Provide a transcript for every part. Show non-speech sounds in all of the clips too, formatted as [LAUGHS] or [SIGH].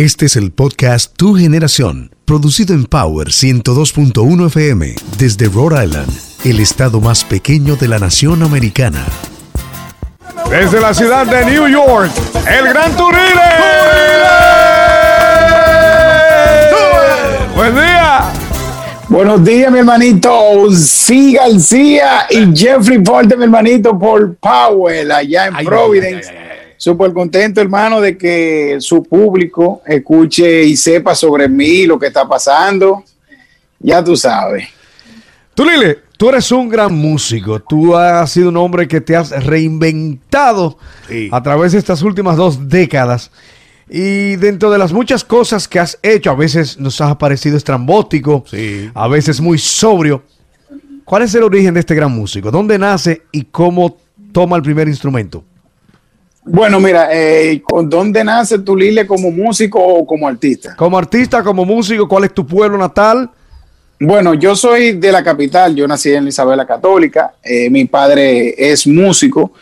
Este es el podcast Tu Generación, producido en Power 102.1 FM desde Rhode Island, el estado más pequeño de la nación americana. Desde la ciudad de New York, el Gran Turile. Buen día. Buenos días, mi hermanito. Sí, García y Jeffrey Porte, mi hermanito, por Powell, allá en Providence. Súper contento, hermano, de que su público escuche y sepa sobre mí, lo que está pasando. Ya tú sabes. Tú, Lile, tú eres un gran músico. Tú has sido un hombre que te has reinventado a través de estas últimas dos décadas. Y dentro de las muchas cosas que has hecho, a veces nos has parecido estrambótico, a veces muy sobrio. ¿Cuál es el origen de este gran músico? ¿Dónde nace y cómo toma el primer instrumento? Bueno, mira, eh, ¿dónde nace tu Lile como músico o como artista? Como artista, como músico, ¿cuál es tu pueblo natal? Bueno, yo soy de la capital, yo nací en Isabela Católica, eh, mi padre es músico,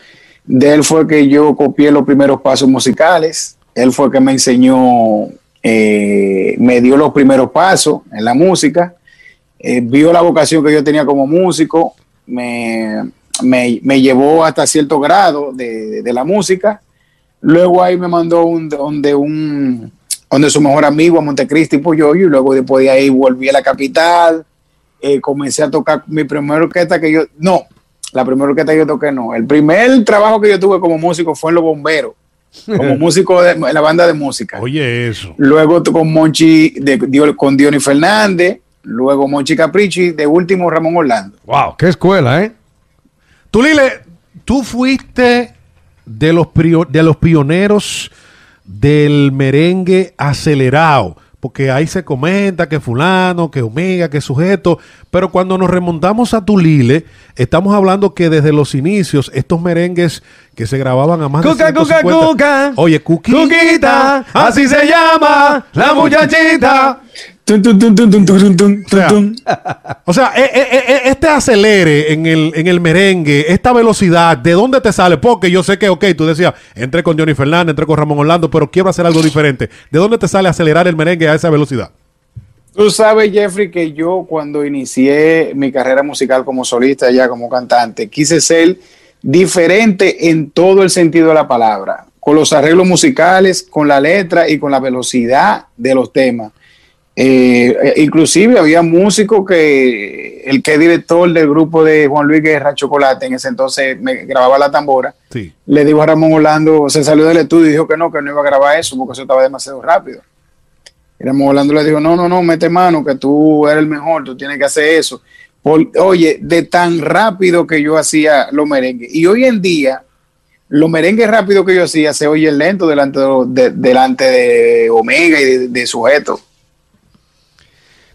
de él fue que yo copié los primeros pasos musicales, él fue que me enseñó, eh, me dio los primeros pasos en la música, eh, vio la vocación que yo tenía como músico, me, me, llevó hasta cierto grado de, la música. Luego ahí me mandó un, donde, un, donde su mejor amigo a Montecristi yo y luego después de ahí volví a la capital, eh, comencé a tocar mi primera orquesta que yo, no, la primera orquesta que yo toqué no, el primer trabajo que yo tuve como músico fue en Los Bomberos como [LAUGHS] músico de la banda de música. Oye, eso. Luego con Monchi, de, con Diony Fernández, luego Monchi Caprichi, de último Ramón Orlando. Wow, qué escuela, ¿eh? Tú, Lile, tú fuiste de los, de los pioneros del merengue acelerado porque ahí se comenta que fulano, que omega, que sujeto, pero cuando nos remontamos a Tulile, estamos hablando que desde los inicios estos merengues que se grababan a más de 150, cuca, cuca, Oye, Cuquita, así se llama la muchachita. O sea, e, e, e, este acelere en el, en el merengue, esta velocidad, ¿de dónde te sale? Porque yo sé que, ok, tú decías, entré con Johnny Fernández, entré con Ramón Orlando, pero quiero hacer algo diferente. ¿De dónde te sale acelerar el merengue a esa velocidad? Tú sabes, Jeffrey, que yo cuando inicié mi carrera musical como solista, ya como cantante, quise ser diferente en todo el sentido de la palabra, con los arreglos musicales, con la letra y con la velocidad de los temas. Eh, inclusive había músicos que el que es director del grupo de Juan Luis Guerra Chocolate en ese entonces me grababa la tambora. Le dijo a Ramón Orlando, se salió del estudio y dijo que no, que no iba a grabar eso porque eso estaba demasiado rápido. Y Ramón Orlando le dijo, no, no, no, mete mano, que tú eres el mejor, tú tienes que hacer eso. oye, de tan rápido que yo hacía los merengues. Y hoy en día, los merengues rápidos que yo hacía se oye lento delante de, delante de Omega y de, de sujeto.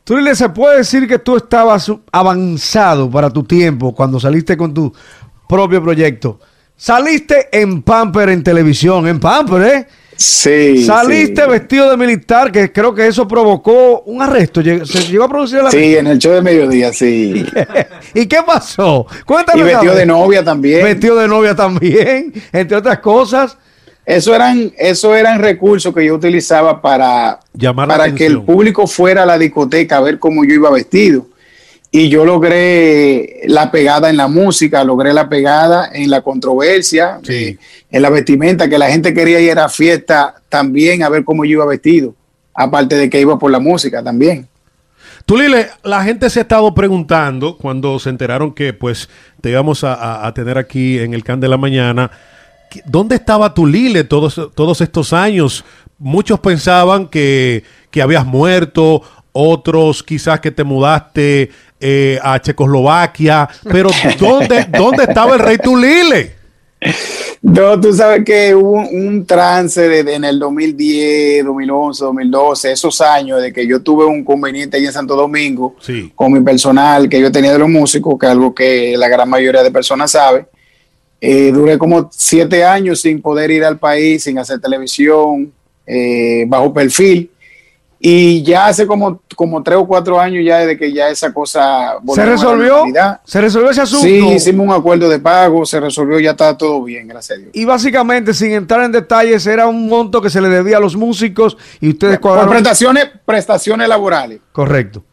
Tú le se puede decir que tú estabas avanzado para tu tiempo cuando saliste con tu propio proyecto. Saliste en Pamper en televisión, en Pamper, ¿eh? Sí. Saliste vestido de militar, que creo que eso provocó un arresto. ¿Se llegó a producir la Sí, en el show de mediodía, sí. [LAUGHS] ¿Y qué pasó? Cuéntame. Y vestido de novia también. Vestido de novia también, [LAUGHS] entre otras cosas. Eso eran, eso eran recursos que yo utilizaba para, para que el público fuera a la discoteca a ver cómo yo iba vestido. Y yo logré la pegada en la música, logré la pegada en la controversia, eh, en la vestimenta, que la gente quería ir a fiesta también a ver cómo yo iba vestido, aparte de que iba por la música también. Tú, Lile, la gente se ha estado preguntando cuando se enteraron que pues te íbamos a, a tener aquí en el Can de la Mañana ¿dónde estaba tu Lile todos, todos estos años? Muchos pensaban que, habías muerto, otros quizás que te mudaste eh, a Checoslovaquia, pero [LAUGHS] ¿dónde, ¿dónde estaba el rey Tulile? No, tú sabes que hubo un, trance en el 2010, 2011, 2012, esos años de que yo tuve un conveniente ahí en Santo Domingo con mi personal que yo tenía de los músicos, que es algo que la gran mayoría de personas sabe. Eh, duré como siete años sin poder ir al país, sin hacer televisión, eh, bajo perfil. Y ya hace como como tres o cuatro años ya desde que ya esa cosa ¿Se resolvió? ¿Se resolvió ese asunto? Sí, hicimos un acuerdo de pago, se resolvió, ya está todo bien, gracias a Dios. Y básicamente, sin entrar en detalles, era un monto que se le debía a los músicos y ustedes cuadraron... Por prestaciones, prestaciones laborales. Correcto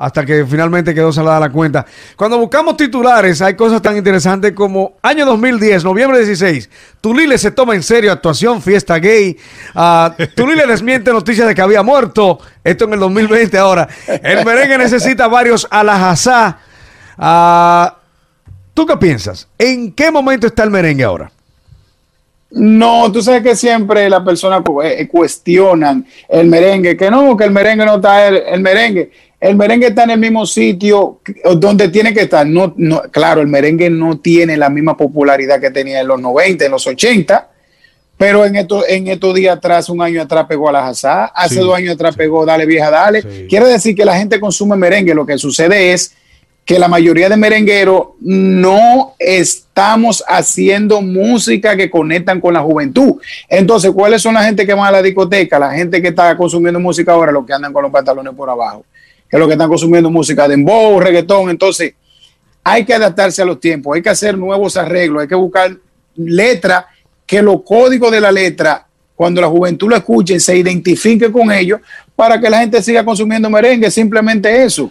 hasta que finalmente quedó salada la cuenta. Cuando buscamos titulares, hay cosas tan interesantes como año 2010, noviembre 16, Tulile se toma en serio actuación, fiesta gay. Uh, Tulile desmiente noticias de que había muerto. Esto en el 2020 ahora. El merengue necesita varios alajazá. Uh, ¿Tú qué piensas? ¿En qué momento está el merengue ahora? No, tú sabes que siempre las personas eh, cuestionan el merengue, que no, que el merengue no está el merengue el merengue está en el mismo sitio donde tiene que estar. No, no, claro, el merengue no tiene la misma popularidad que tenía en los 90, en los 80, pero en estos en estos días atrás, un año atrás pegó a la Hazá, hace dos años atrás pegó Dale Vieja Dale. Quiere decir que la gente consume merengue. Lo que sucede es que la mayoría de merengueros no estamos haciendo música que conectan con la juventud. Entonces, ¿cuáles son la gente que van a la discoteca? La gente que está consumiendo música ahora, los que andan con los pantalones por abajo que es lo que están consumiendo música de dembow, reggaetón. Entonces, hay que adaptarse a los tiempos, hay que hacer nuevos arreglos, hay que buscar letras que los códigos de la letra, cuando la juventud lo escuche, se identifique con ellos para que la gente siga consumiendo merengue, simplemente eso.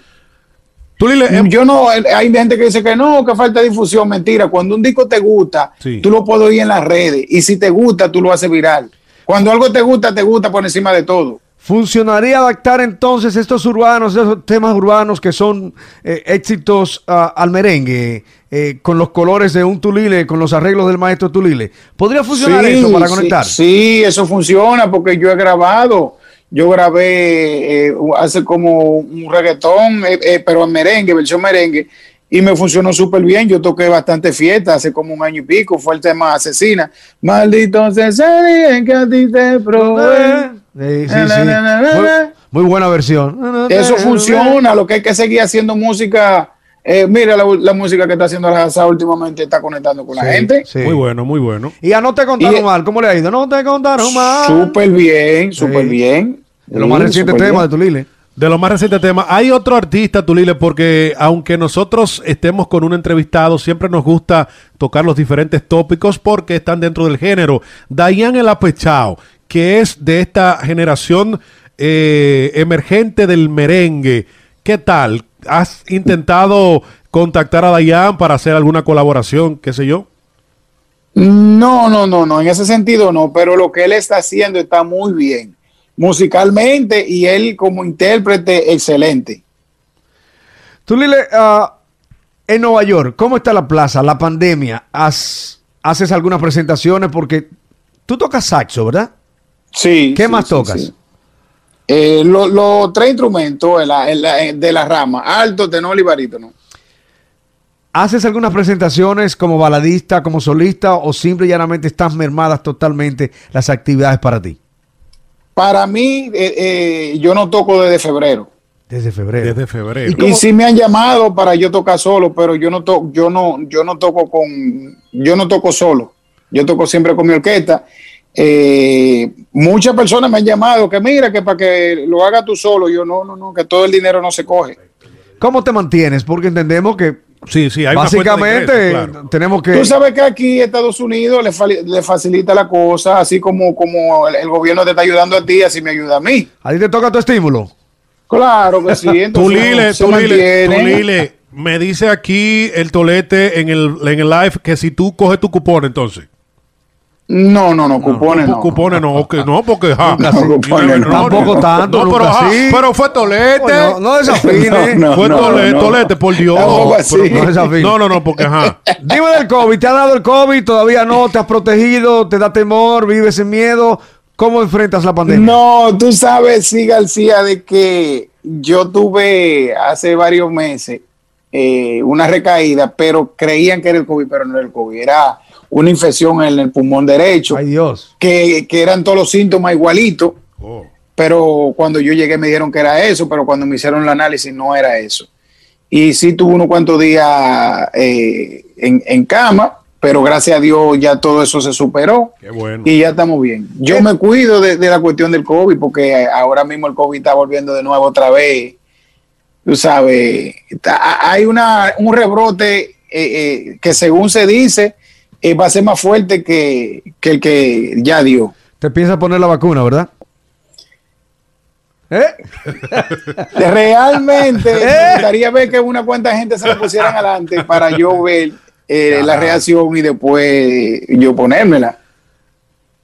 Em- Yo no, hay gente que dice que no, que falta difusión, mentira. Cuando un disco te gusta, tú lo puedes oír en las redes y si te gusta, tú lo haces viral. Cuando algo te gusta, te gusta por encima de todo. ¿Funcionaría adaptar entonces estos urbanos, esos temas urbanos que son eh, éxitos ah, al merengue, eh, con los colores de un Tulile, con los arreglos del maestro Tulile? ¿Podría funcionar eso para conectar? Sí, eso funciona porque yo he grabado, yo grabé eh, hace como un reggaetón, pero en merengue, versión merengue, y me funcionó súper bien. Yo toqué bastante fiesta hace como un año y pico, fue el tema Asesina. Maldito en que a ti te probé. Sí, sí, Muy, buena versión. Eso funciona, lo que hay que seguir haciendo música. Eh, mira la, música que está haciendo la casa últimamente está conectando con la gente. Muy bueno, muy bueno. Y a no te contaron mal, ¿cómo le ha ido? No te contaron mal. Súper bien, súper bien. De lo más reciente tema de Tulile. De lo más reciente tema. Hay otro artista, Tulile, porque aunque nosotros estemos con un entrevistado, siempre nos gusta tocar los diferentes tópicos porque están dentro del género. Dayan el Apechao, que es de esta generación eh, emergente del merengue. ¿Qué tal? ¿Has intentado contactar a Dayan para hacer alguna colaboración, qué sé yo? No, no, no, no, en ese sentido no, pero lo que él está haciendo está muy bien, musicalmente y él como intérprete excelente. Tú, Lile, uh, en Nueva York, ¿cómo está la plaza, la pandemia? ¿Haces algunas presentaciones? Porque tú tocas saxo, ¿verdad? Sí. ¿Qué más tocas? Eh, los tres instrumentos de la rama, alto, tenor y barítono. ¿Haces algunas presentaciones como baladista, como solista o simple y llanamente estás mermadas totalmente las actividades para ti? Para mí, eh, eh, yo no toco desde febrero. Desde febrero. Desde febrero. Y, sí me han llamado para yo tocar solo, pero yo no to yo no, yo no toco con, yo no toco solo. Yo toco siempre con mi orquesta eh, muchas personas me han llamado que mira, que para que lo haga tú solo, yo no, no, no, que todo el dinero no se coge. ¿Cómo te mantienes? Porque entendemos que sí, sí, hay básicamente tenemos que... Tú sabes que aquí Estados Unidos le, facilita la cosa, así como, como el, gobierno te está ayudando a ti, así me ayuda a mí. ¿A ti te toca tu estímulo? Claro que sí. [LAUGHS] Tulile, Tulile, me dice aquí el tolete en el, en el live que si tú coges tu cupón entonces. No, no, no, cupones no. Cupones no, okay, no porque ja. [LAUGHS] Tampoco tanto, no, pero, pero fue tolete. no, no desafine. fue tolete, tolete, por Dios. no, no, no, porque ajá. Dime del COVID, ¿te ha dado el COVID? ¿Todavía no? ¿Te has protegido? ¿Te da temor? ¿Vives en miedo? ¿Cómo enfrentas la pandemia? No, tú sabes, sí, García, de que yo tuve hace varios meses eh, una recaída, pero creían que era el COVID, pero no era el COVID, era una infección en el pulmón derecho. Ay Dios. Que, eran todos los síntomas igualitos. Oh. Pero cuando yo llegué me dijeron que era eso, pero cuando me hicieron el análisis no era eso. Y sí tuve unos cuantos días eh, en, cama, pero gracias a Dios ya todo eso se superó Qué bueno. y ya estamos bien. Yo me cuido de, de la cuestión del COVID porque ahora mismo el COVID está volviendo de nuevo otra vez. Tú sabes, hay una, un rebrote eh, eh, que según se dice eh, va a ser más fuerte que, que el que ya dio. Te piensas poner la vacuna, ¿verdad? ¿Eh? Realmente [LAUGHS] me gustaría ver que una cuanta gente se la pusieran adelante para yo ver eh, la reacción y después yo ponérmela.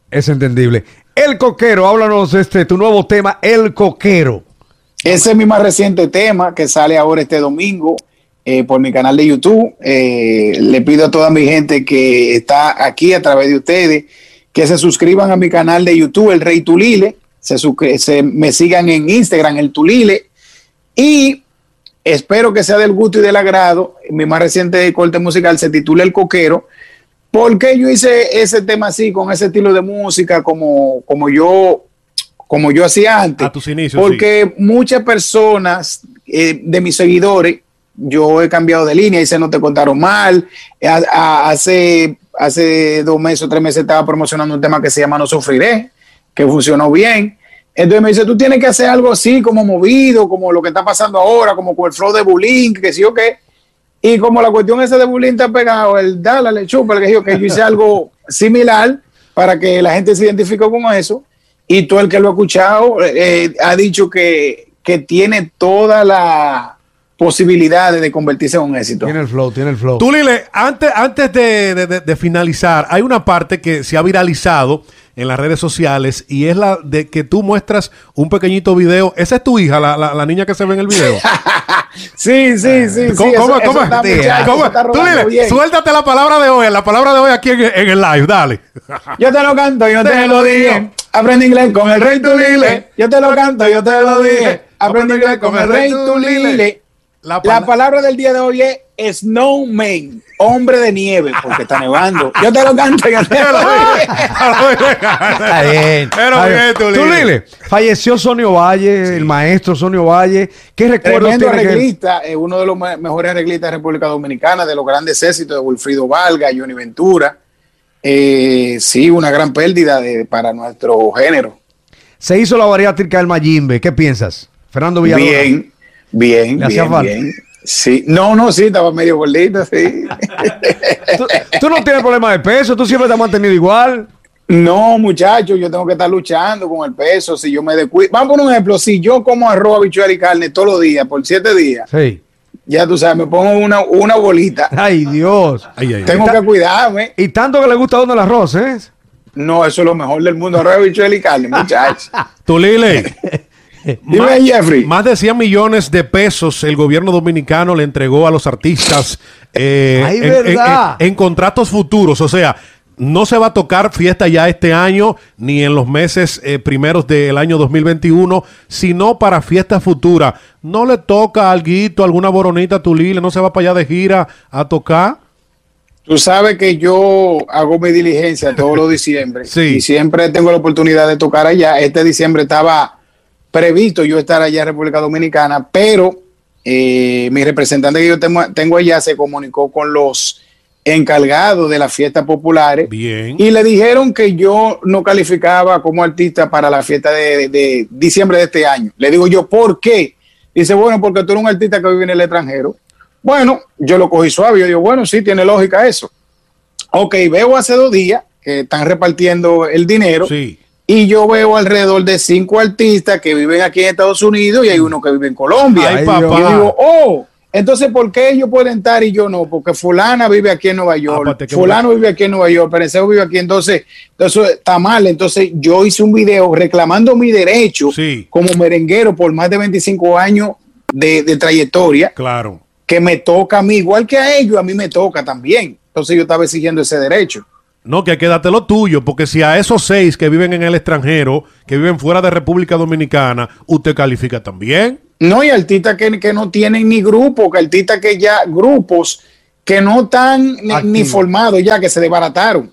Es entendible. El Coquero, háblanos de este, tu nuevo tema, El Coquero. Ese es mi más reciente tema que sale ahora este domingo eh, por mi canal de YouTube. Eh, le pido a toda mi gente que está aquí a través de ustedes que se suscriban a mi canal de YouTube, El Rey Tulile. Se, me sigan en Instagram, El Tulile. Y espero que sea del gusto y del agrado. Mi más reciente corte musical se titula El Coquero. ¿Por qué yo hice ese tema así, con ese estilo de música, como, como yo como yo hacía antes? A tus inicios, Porque muchas personas eh, de mis seguidores, yo he cambiado de línea se no te contaron mal. A- hace, hace dos meses o tres meses estaba promocionando un tema que se llama No Sufriré, que funcionó bien. Entonces me dice, tú tienes que hacer algo así, como movido, como lo que está pasando ahora, como con el flow de bullying, que sí o qué. Y como la cuestión esa de bullying está pegado, el dale, le chupa, que yo, que yo hice algo [LAUGHS] similar para que la gente se identifique con eso. Y todo el que lo ha escuchado eh, ha dicho que, que tiene toda la posibilidad de convertirse en un éxito. Tiene el flow, tiene el flow. Tú, Lile, antes, antes de, de- de- de finalizar, hay una parte que se ha viralizado en las redes sociales y es la de que tú muestras un pequeñito video. Esa es tu hija, la, la- la niña que se ve en el video. [LAUGHS] Sí, sí, sí. ¿Cómo, sí, cómo, suéltate la palabra de hoy, la palabra de hoy aquí en, en el live, dale. Yo te lo canto, yo te lo dije. Aprende inglés con el rey Tulile. Yo te lo canto, yo te lo dije. Aprende inglés con el rey Tulile. La La pala- palabra del día de hoy es snowman, hombre de nieve, porque está nevando. Yo te lo canto, yo te lo. Está bien. Pero bien, bien. Tulile. Tulile, falleció Sonio Valle, el maestro Sonio Valle. ¿Qué recuerdos Tremendo tiene que- arreglista, eh, uno de los me- mejores arreglistas de República Dominicana, de los grandes éxitos de Wilfrido Valga, Johnny Ventura. Eh, sí, una gran pérdida de- para nuestro género. Se hizo la bariátrica del Mayimbe. ¿Qué piensas? Fernando Villalona. Bien, bien, ¿Le hacía bien, falta? bien. Sí, no, no, sí, estaba medio gordito, sí. [LAUGHS] ¿Tú, tú no tienes problema de peso, tú siempre te has mantenido igual. No, muchachos, yo tengo que estar luchando con el peso. Si yo me descuido, vamos a poner un ejemplo. Si yo como arroz, habichuela y carne todos los días por siete días, Sí. ya tú sabes, me pongo una, una bolita. Ay, Dios. Ay, ay, ay. Tengo que cuidarme. Y tanto que le gusta a uno el arroz, ¿eh? No, eso es lo mejor del mundo. Arroz, habichuela y carne, muchachos. [LAUGHS] Tú, [LAUGHS] Dime, Jeffrey. Más de 100 millones de pesos el gobierno dominicano le entregó a los artistas eh, Ay, en, verdad. en- en- en contratos futuros. O sea, no se va a tocar fiesta ya este año ni en los meses eh, primeros del año 2021, sino para fiestas futuras. ¿No le toca alguito, alguna boronita a Tulile? ¿No se va para allá de gira a tocar? Tú sabes que yo hago mi diligencia todos los diciembre. Sí. Y siempre tengo la oportunidad de tocar allá. Este diciembre estaba previsto yo estar allá en República Dominicana, pero eh, mi representante que yo tengo, tengo allá se comunicó con los encargados de las fiestas populares Bien. y le dijeron que yo no calificaba como artista para la fiesta de, de diciembre de este año. Le digo yo, ¿por qué? Dice, bueno, porque tú eres un artista que vive en el extranjero. Bueno, yo lo cogí suave. Yo digo, bueno, sí, tiene lógica eso. Ok, veo hace dos días que están repartiendo el dinero Sí. Y yo veo alrededor de cinco artistas que viven aquí en Estados Unidos y hay uno que vive en Colombia. Ay, Y papá. yo digo, oh, entonces, ¿por qué ellos pueden estar y yo no? Porque fulana vive aquí en Nueva York, Aparte que fulano vive aquí en Nueva York, Pereceo vive aquí, entonces, entonces está mal. Entonces yo hice un video reclamando mi derecho Sí. como merenguero por más de 25 años de, de trayectoria, Claro. que me toca a mí, igual que a ellos, a mí me toca también. Entonces yo estaba exigiendo ese derecho. No, que quédate lo tuyo, porque si a esos seis que viven en el extranjero, que viven fuera de República Dominicana, usted califica también. No, y artistas que, que no tienen ni grupo, que artistas que ya, grupos que no están ni, formados ya, que se desbarataron.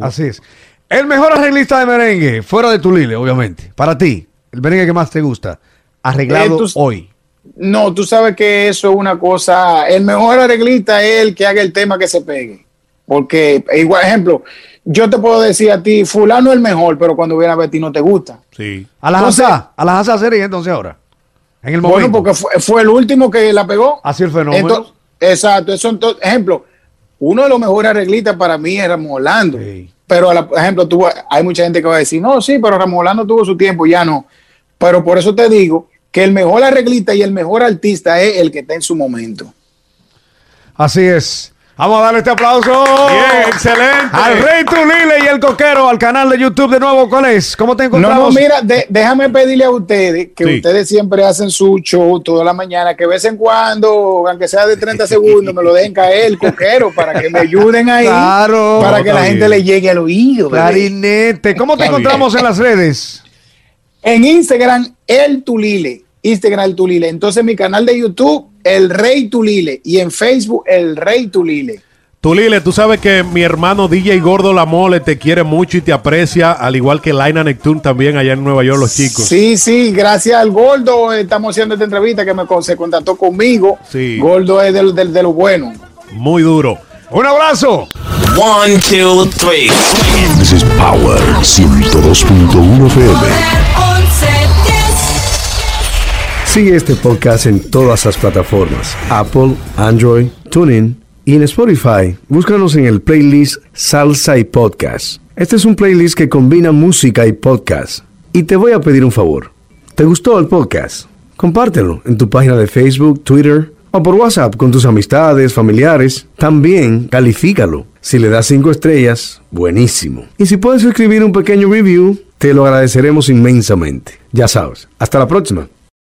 Así es. El mejor arreglista de merengue, fuera de Tulile, obviamente. Para ti, el merengue que más te gusta, arreglado Eh, tú- hoy. No, tú sabes que eso es una cosa. El mejor arreglista es el que haga el tema que se pegue. Porque, igual ejemplo, yo te puedo decir a ti, fulano es el mejor, pero cuando viene a ver a ti no te gusta. Sí. A la Entonces- Hazá, a la Hazá sería entonces ahora. En el Bueno, momento. porque fue, fue el último que la pegó. Así el fenómeno. Entonces, exacto, eso entonces, ejemplo, uno de los mejores arreglistas para mí es Ramón Orlando. Sí. Pero, a la- por ejemplo, tú, hay mucha gente que va a decir, no, sí, pero Ramón Orlando tuvo su tiempo, ya no. Pero por eso te digo que el mejor arreglista y el mejor artista es el que está en su momento. Así es. Vamos a darle este aplauso. Bien, excelente. Al Rey Tulile y el Coquero, al canal de YouTube de nuevo. ¿Cuál es? ¿Cómo te No, encontramos? no, mira, de- déjame pedirle a ustedes que Sí. ustedes siempre hacen su show toda la mañana, que de vez en cuando, aunque sea de 30 [LAUGHS] segundos, me lo dejen caer el coquero para que me ayuden ahí. Claro. Para No, que la gente le llegue al oído. bebé. Clarinete. ¿Cómo te Está encontramos en las redes? En Instagram, el Tulile. Instagram, el Tulile. Entonces, mi canal de YouTube, el Rey Tulile. Y en Facebook, el Rey Tulile. Tulile, tú sabes que mi hermano DJ Gordo La Mole te quiere mucho y te aprecia, al igual que Laina Nectune también allá en Nueva York, los chicos. Sí, sí, gracias al Gordo eh, estamos haciendo esta entrevista que me se contactó conmigo. Sí. Gordo es del- del- de lo bueno. Muy duro. Un abrazo. One, two, three. This is Power 102.1 FM. Sigue este podcast en todas las plataformas: Apple, Android, TuneIn y en Spotify. Búscanos en el playlist Salsa y Podcast. Este es un playlist que combina música y podcast. Y te voy a pedir un favor. ¿Te gustó el podcast? Compártelo en tu página de Facebook, Twitter o por WhatsApp con tus amistades, familiares. También califícalo. Si le das cinco estrellas, buenísimo. Y si puedes escribir un pequeño review, te lo agradeceremos inmensamente. Ya sabes. Hasta la próxima.